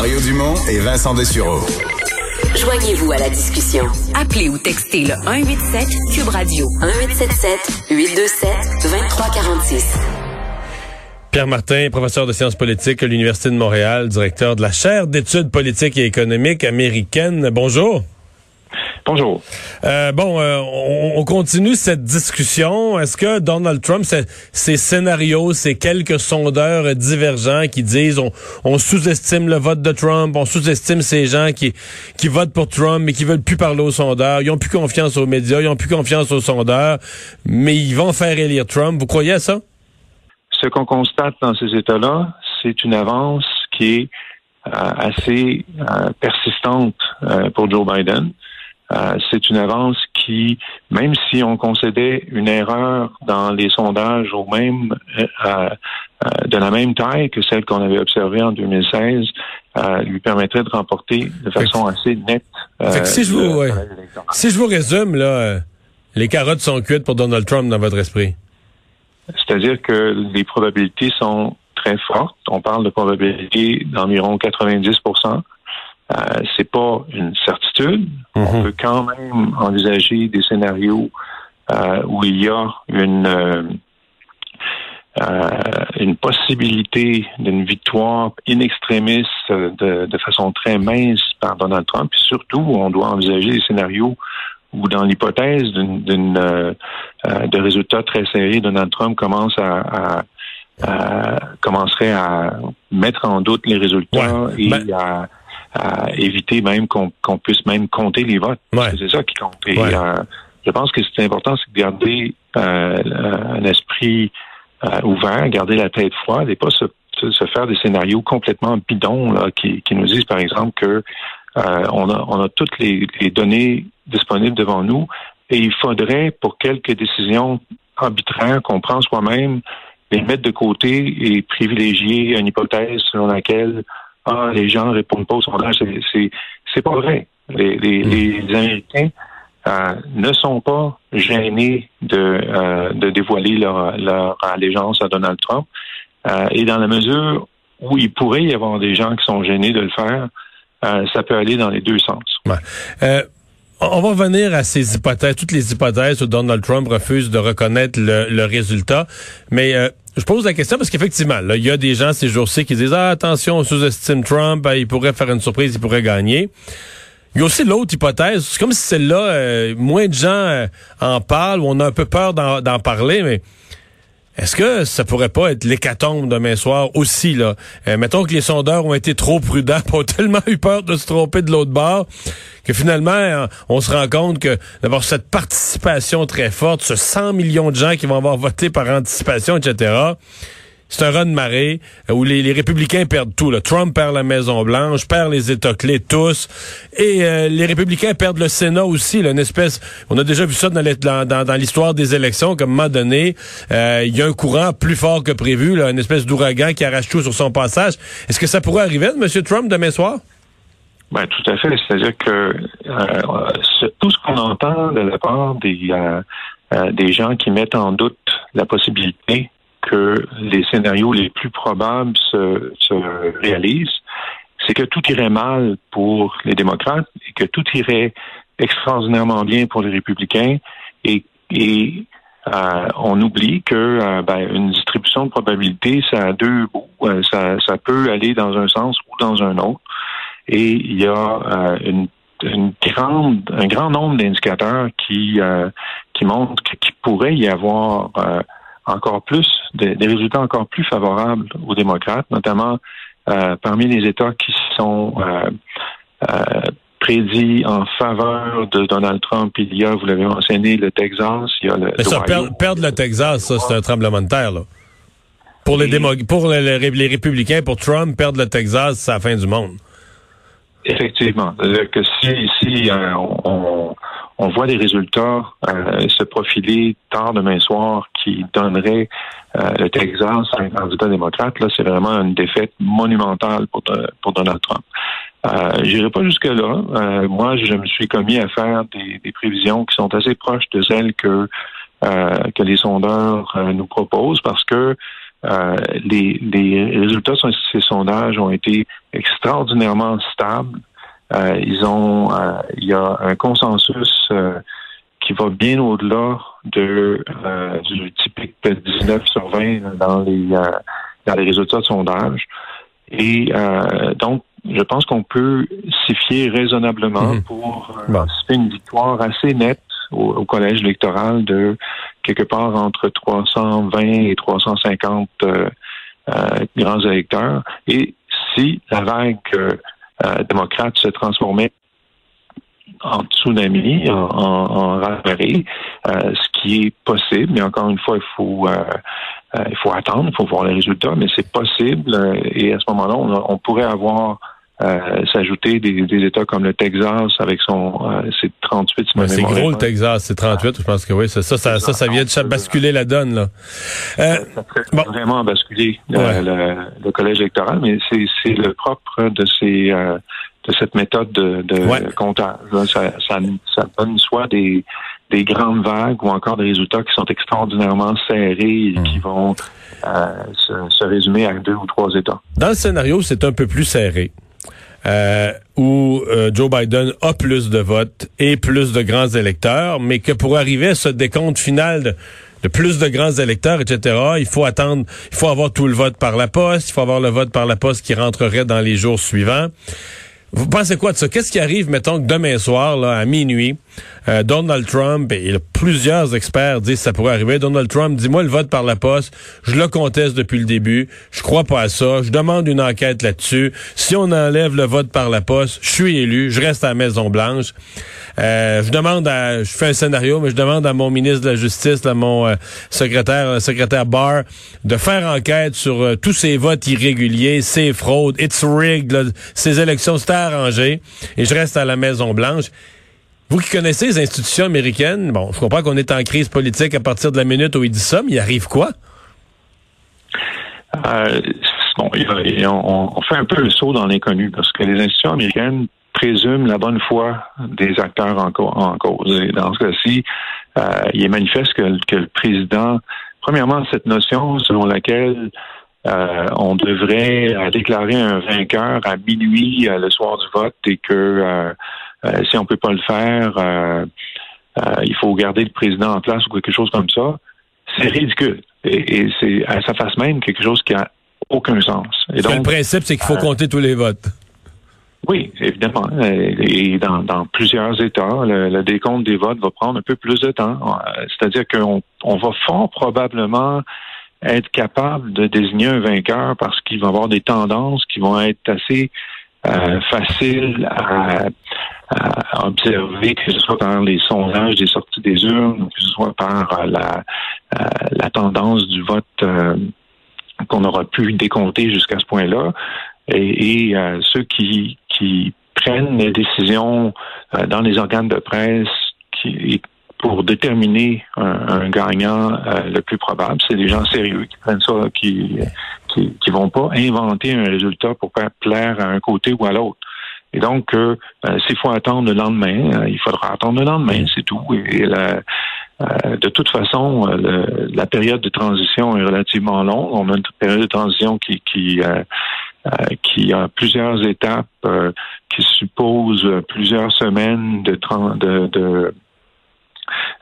Mario Dumont et Vincent Dessureau. Joignez-vous à la discussion. Appelez ou textez le 187 Cube Radio 1877 827 2346. Pierre Martin, professeur de sciences politiques à l'Université de Montréal, directeur de la chaire d'études politiques et économiques américaines. Bonjour. Bonjour. Euh, bon, euh, on, on, continue cette discussion. Est-ce que Donald Trump, ces scénarios, ces quelques sondeurs divergents qui disent on, on sous-estime le vote de Trump, on sous-estime ces gens qui, qui votent pour Trump mais qui veulent plus parler aux sondeurs, ils ont plus confiance aux médias, ils ont plus confiance aux sondeurs, mais ils vont faire élire Trump. Vous croyez à ça? Ce qu'on constate dans ces États-là, c'est une avance qui est euh, assez euh, persistante euh, pour Joe Biden. Euh, c'est une avance qui, même si on concédait une erreur dans les sondages au même euh, euh, de la même taille que celle qu'on avait observée en 2016, lui permettrait de remporter de façon assez nette. si, je vous, si je vous résume, là, les carottes sont cuites pour Donald Trump dans votre esprit. C'est-à-dire que les probabilités sont très fortes. On parle de probabilités d'environ 90 euh, c'est pas une certitude. On mhm. peut quand même envisager des scénarios euh, où il y a une euh, une possibilité d'une victoire in extremis de, de, façon très mince par Donald Trump. Puis surtout, on doit envisager des scénarios où, dans l'hypothèse d'une de résultats très serrés, Donald Trump commence à, commencerait à mettre en doute les résultats et ben à à éviter même qu'on puisse même compter les votes. C'est ça qui compte. Et, euh, je pense que c'est important, c'est de garder euh, un esprit euh, ouvert, garder la tête froide et pas se, se faire des scénarios complètement bidons là, qui, qui nous disent, par exemple, que on, a, on a toutes les, les données disponibles devant nous et il faudrait, pour quelques décisions arbitraires qu'on prend soi-même, les mettre de côté et privilégier une hypothèse selon laquelle ah, les gens répondent pas au sondage. C'est, c'est, pas vrai. Les, les, les Américains euh, ne sont pas gênés de, euh, de dévoiler leur, leur allégeance à Donald Trump. Euh, et dans la mesure où il pourrait y avoir des gens qui sont gênés de le faire, ça peut aller dans les deux sens. Ouais. On va revenir à ces hypothèses, toutes les hypothèses où Donald Trump refuse de reconnaître le, le résultat. Mais je pose la question parce qu'effectivement, il y a des gens ces jours-ci qui disent ah, attention, on sous-estime Trump, ben, il pourrait faire une surprise, il pourrait gagner. Il y a aussi l'autre hypothèse, c'est comme si celle-là, euh, moins de gens euh, en parlent ou on a un peu peur d'en parler, mais est-ce que ça pourrait pas être l'hécatombe demain soir aussi là? Euh, Mettons que les sondeurs ont été trop prudents, ont tellement eu peur de se tromper de l'autre bord que finalement euh, on se rend compte que d'avoir cette participation très forte, ce 100 millions de gens qui vont avoir voté par anticipation, etc c'est un run de marée euh, où les, républicains perdent tout. Là. Trump perd la Maison-Blanche, perd les États clés tous. Et euh, les républicains perdent le Sénat aussi. Là, une espèce, on a déjà vu ça dans, dans, l'histoire des élections, comme un moment donné, euh, il y a un courant plus fort que prévu, là, une espèce d'ouragan qui arrache tout sur son passage. Est-ce que ça pourrait arriver M. Trump demain soir? Ben, tout à fait. C'est-à-dire que tout ce qu'on entend de la part des, des gens qui mettent en doute la possibilité que les scénarios les plus probables se, se réalisent, c'est que tout irait mal pour les démocrates et que tout irait extraordinairement bien pour les républicains et, et euh, on oublie que euh, ben, une distribution de probabilité, ça a deux bouts. Euh, ça, ça peut aller dans un sens ou dans un autre. Et il y a une, une grande, un grand nombre d'indicateurs qui, qui montrent qu'il pourrait y avoir encore plus, des, résultats encore plus favorables aux démocrates, notamment euh, parmi les États qui sont euh, euh, prédits en faveur de Donald Trump. Il y a, vous l'avez mentionné, le Texas. Il y a le, Mais ça, perdre, le Texas, ça, c'est un tremblement de terre, là. Pour les, démo- pour les, les- les républicains, pour Trump, perdre le Texas, c'est la fin du monde. Effectivement. Que si, si euh, on, on voit des résultats euh, se profiler tard demain soir qui donneraient euh, le Texas à un candidat démocrate, là, c'est vraiment une défaite monumentale pour, pour Donald Trump. Euh, J'irai pas jusque là. Euh, moi, je me suis commis à faire des, prévisions qui sont assez proches de celles que euh, que les sondeurs euh, nous proposent parce que euh, les, les résultats de ces sondages ont été extraordinairement stables. Euh, ils ont, euh, il y a un consensus euh, qui va bien au-delà de du typique de 19 sur 20 dans les dans les résultats de sondage. Et donc, je pense qu'on peut s'y fier raisonnablement Mhm. pour Bon. une victoire assez nette au, au collège électoral de quelque part entre 320 et 350 euh, euh, grands électeurs. Et si la vague euh, démocrate se transformait en tsunami, en, en, en raz-de-marée, euh, ce qui est possible, mais encore une fois, il faut euh, euh, il faut attendre, il faut voir les résultats, mais c'est possible. euh, et à ce moment-là, on pourrait avoir euh, s'ajouter des, des États comme le Texas avec son euh, ses 38 si Ouais, c'est gros le. Texas, c'est 38, je pense que oui, c'est ça, ça, ça, ça vient de basculer la donne là. Euh, Ça Bon. vraiment basculer le, Ouais. le- le collège électoral, mais c'est c'est le propre de ces euh, de cette méthode de, de Ouais. comptage. là. Ça, ça, ça donne soit des des grandes vagues ou encore des résultats qui sont extraordinairement serrés et Hmm. qui vont euh, se, se résumer à deux ou trois États. dans le scénario, c'est un peu plus serré. Euh, où euh, Joe Biden a plus de votes et plus de grands électeurs, mais que pour arriver à ce décompte final de, plus de grands électeurs, etc., il faut attendre, il faut avoir tout le vote par la poste, il faut avoir le vote par la poste qui rentrerait dans les jours suivants. Vous pensez quoi de ça? Qu'est-ce qui arrive, mettons, que demain soir, à minuit, euh, Donald Trump, et plusieurs experts disent que ça pourrait arriver, Donald Trump dit, moi, le vote par la poste, je le conteste depuis le début, je crois pas à ça, je demande une enquête là-dessus. Si on enlève le vote par la poste, je suis élu, je reste à la Maison-Blanche. Euh, je demande à, je fais un scénario, mais je demande à mon ministre de la Justice, à mon euh, secrétaire, secrétaire Barr, de faire enquête sur tous ces votes irréguliers, ces fraudes, it's rigged, ces élections, c'était arrangé, et je reste à la Maison Blanche. Vous qui connaissez les institutions américaines, bon, je comprends qu'on est en crise politique à partir de la minute où il dit ça, mais il arrive quoi? Euh, bon, on, fait un peu le saut dans l'inconnu parce que les institutions américaines présument la bonne foi des acteurs en, cause. Et dans ce cas-ci, euh, il est manifeste que, le président, premièrement, cette notion selon laquelle euh, on devrait déclarer un vainqueur à minuit le soir du vote et que si on peut pas le faire, euh, euh, il faut garder le président en place ou quelque chose comme ça. C'est ridicule. Et, et c'est à sa face même quelque chose qui a aucun sens. Et que le donc, principe, c'est qu'il faut euh, compter tous les votes. oui, évidemment. Euh, Et dans, dans plusieurs États, le, le décompte des votes va prendre un peu plus de temps. Euh, C'est-à-dire qu'on on va fort probablement être capable de désigner un vainqueur parce qu'il va y avoir des tendances qui vont être assez euh, faciles à, observer, que ce soit par les sondages des sorties des urnes, que ce soit par euh, la, euh, la tendance du vote euh, qu'on aura pu décompter jusqu'à ce point-là. Et, ceux qui, qui prennent les décisions dans les organes de presse qui, pour déterminer un, gagnant le plus probable, c'est des gens sérieux qui prennent ça, qui, qui qui vont pas inventer un résultat pour plaire à un côté ou à l'autre. Et donc, euh, euh, s'il faut attendre le lendemain, euh, il faudra attendre le lendemain, c'est tout. Et la, euh, de toute façon, euh, la période de transition est relativement longue. On a une période de transition qui, qui, euh, euh, qui a plusieurs étapes, euh, qui suppose plusieurs semaines de, de, de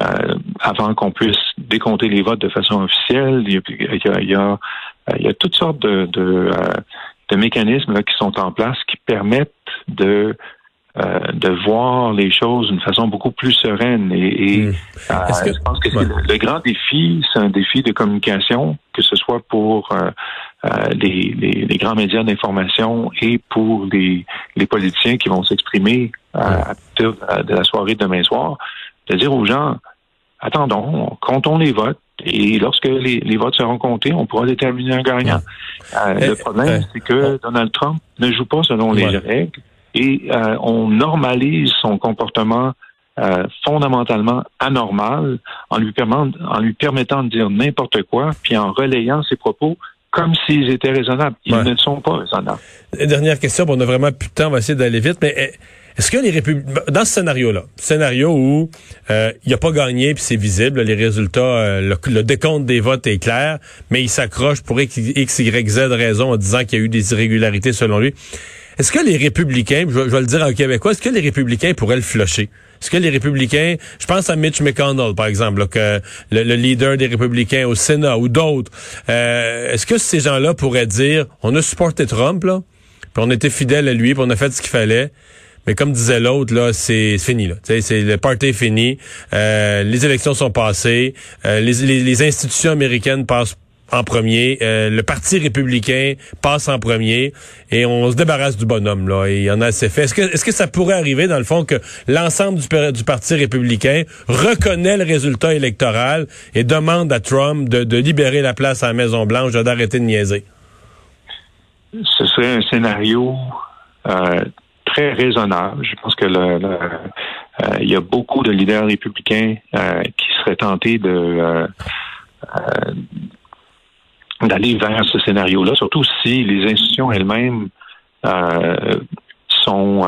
euh, avant qu'on puisse décompter les votes de façon officielle. Il y a, il y a, il y a, il y a toutes sortes de, de, euh, de mécanismes là, qui sont en place qui permettent de euh, de voir les choses d'une façon beaucoup plus sereine. Et, et Hmm. euh, que- je pense que ouais. le, le grand défi, c'est un défi de communication, que ce soit pour euh, euh, les, les, les grands médias d'information et pour les, les politiciens qui vont s'exprimer euh, à partir de la- soirée de demain soir, de dire aux gens, attendons, comptons les votes. Et lorsque les, les, votes seront comptés, on pourra déterminer un gagnant. Euh, le problème, c'est que Donald Trump ne joue pas selon les règles et euh, on normalise son comportement euh, fondamentalement anormal en lui, permettant, en lui permettant de dire n'importe quoi, puis en relayant ses propos comme s'ils étaient raisonnables. Ils ne sont pas raisonnables. Dernière question, on a vraiment plus de temps, on va essayer d'aller vite, mais eh, est-ce que les républicains, dans ce scénario-là, scénario où euh, il n'a pas gagné puis c'est visible, les résultats, euh, le, décompte des votes est clair, mais il s'accroche pour X, Y, Z raison en disant qu'il y a eu des irrégularités selon lui. Est-ce que les républicains, je, vais le dire en québécois, est-ce que les républicains pourraient le flusher? Est-ce que les républicains, je pense à Mitch McConnell, par exemple, que le, leader des républicains au Sénat ou d'autres, euh, est-ce que ces gens-là pourraient dire, on a supporté Trump, là, puis on était fidèle à lui, puis on a fait ce qu'il fallait, mais comme disait l'autre, là, c'est fini. Là. C'est le party est fini. Euh, les élections sont passées. Euh, les, les, institutions américaines passent en premier. Euh, le Parti républicain passe en premier et on se débarrasse du bonhomme. Là, et il y en a assez fait. Est-ce que, est-ce que ça pourrait arriver, dans le fond, que l'ensemble du, Parti républicain reconnaît le résultat électoral et demande à Trump de, de libérer la place à la Maison-Blanche, d'arrêter de niaiser? Ce serait un scénario euh, très raisonnable. Je pense que le, euh, il y a beaucoup de leaders républicains euh, qui seraient tentés de euh, d'aller vers ce scénario-là, surtout si les institutions elles-mêmes sont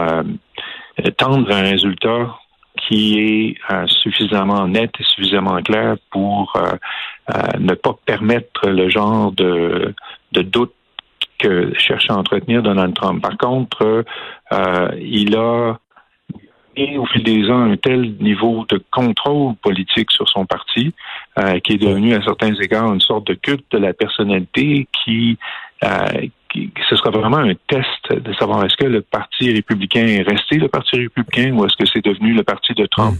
tendent vers un résultat qui est suffisamment net et suffisamment clair pour ne pas permettre le genre de, de doute que cherche à entretenir Donald Trump. Par contre, euh, il a au fil des ans un tel niveau de contrôle politique sur son parti euh, qui est devenu à certains égards une sorte de culte de la personnalité qui, euh, qui ce sera vraiment un test de savoir est-ce que le parti républicain est resté le parti républicain ou est-ce que c'est devenu le parti de Trump.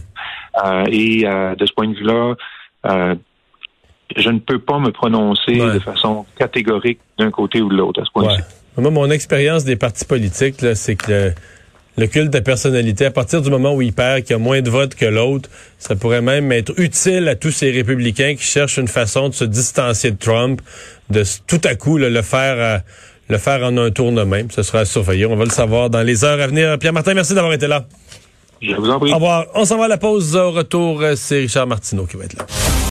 Euh, et de ce point de vue-là, je ne peux pas me prononcer de façon catégorique d'un côté ou de l'autre à ce point-ci. Moi, mon expérience des partis politiques, c'est que le, culte de personnalité, à partir du moment où il perd, qu'il y a moins de votes que l'autre, ça pourrait même être utile à tous ces républicains qui cherchent une façon de se distancier de Trump, de tout à coup le faire euh, le faire en un tour de même. Ce sera à surveiller. On va le savoir dans les heures à venir. Pierre-Martin, merci d'avoir été là. Je vous en prie. Au revoir. On s'en va à la pause. Au retour, c'est Richard Martineau qui va être là.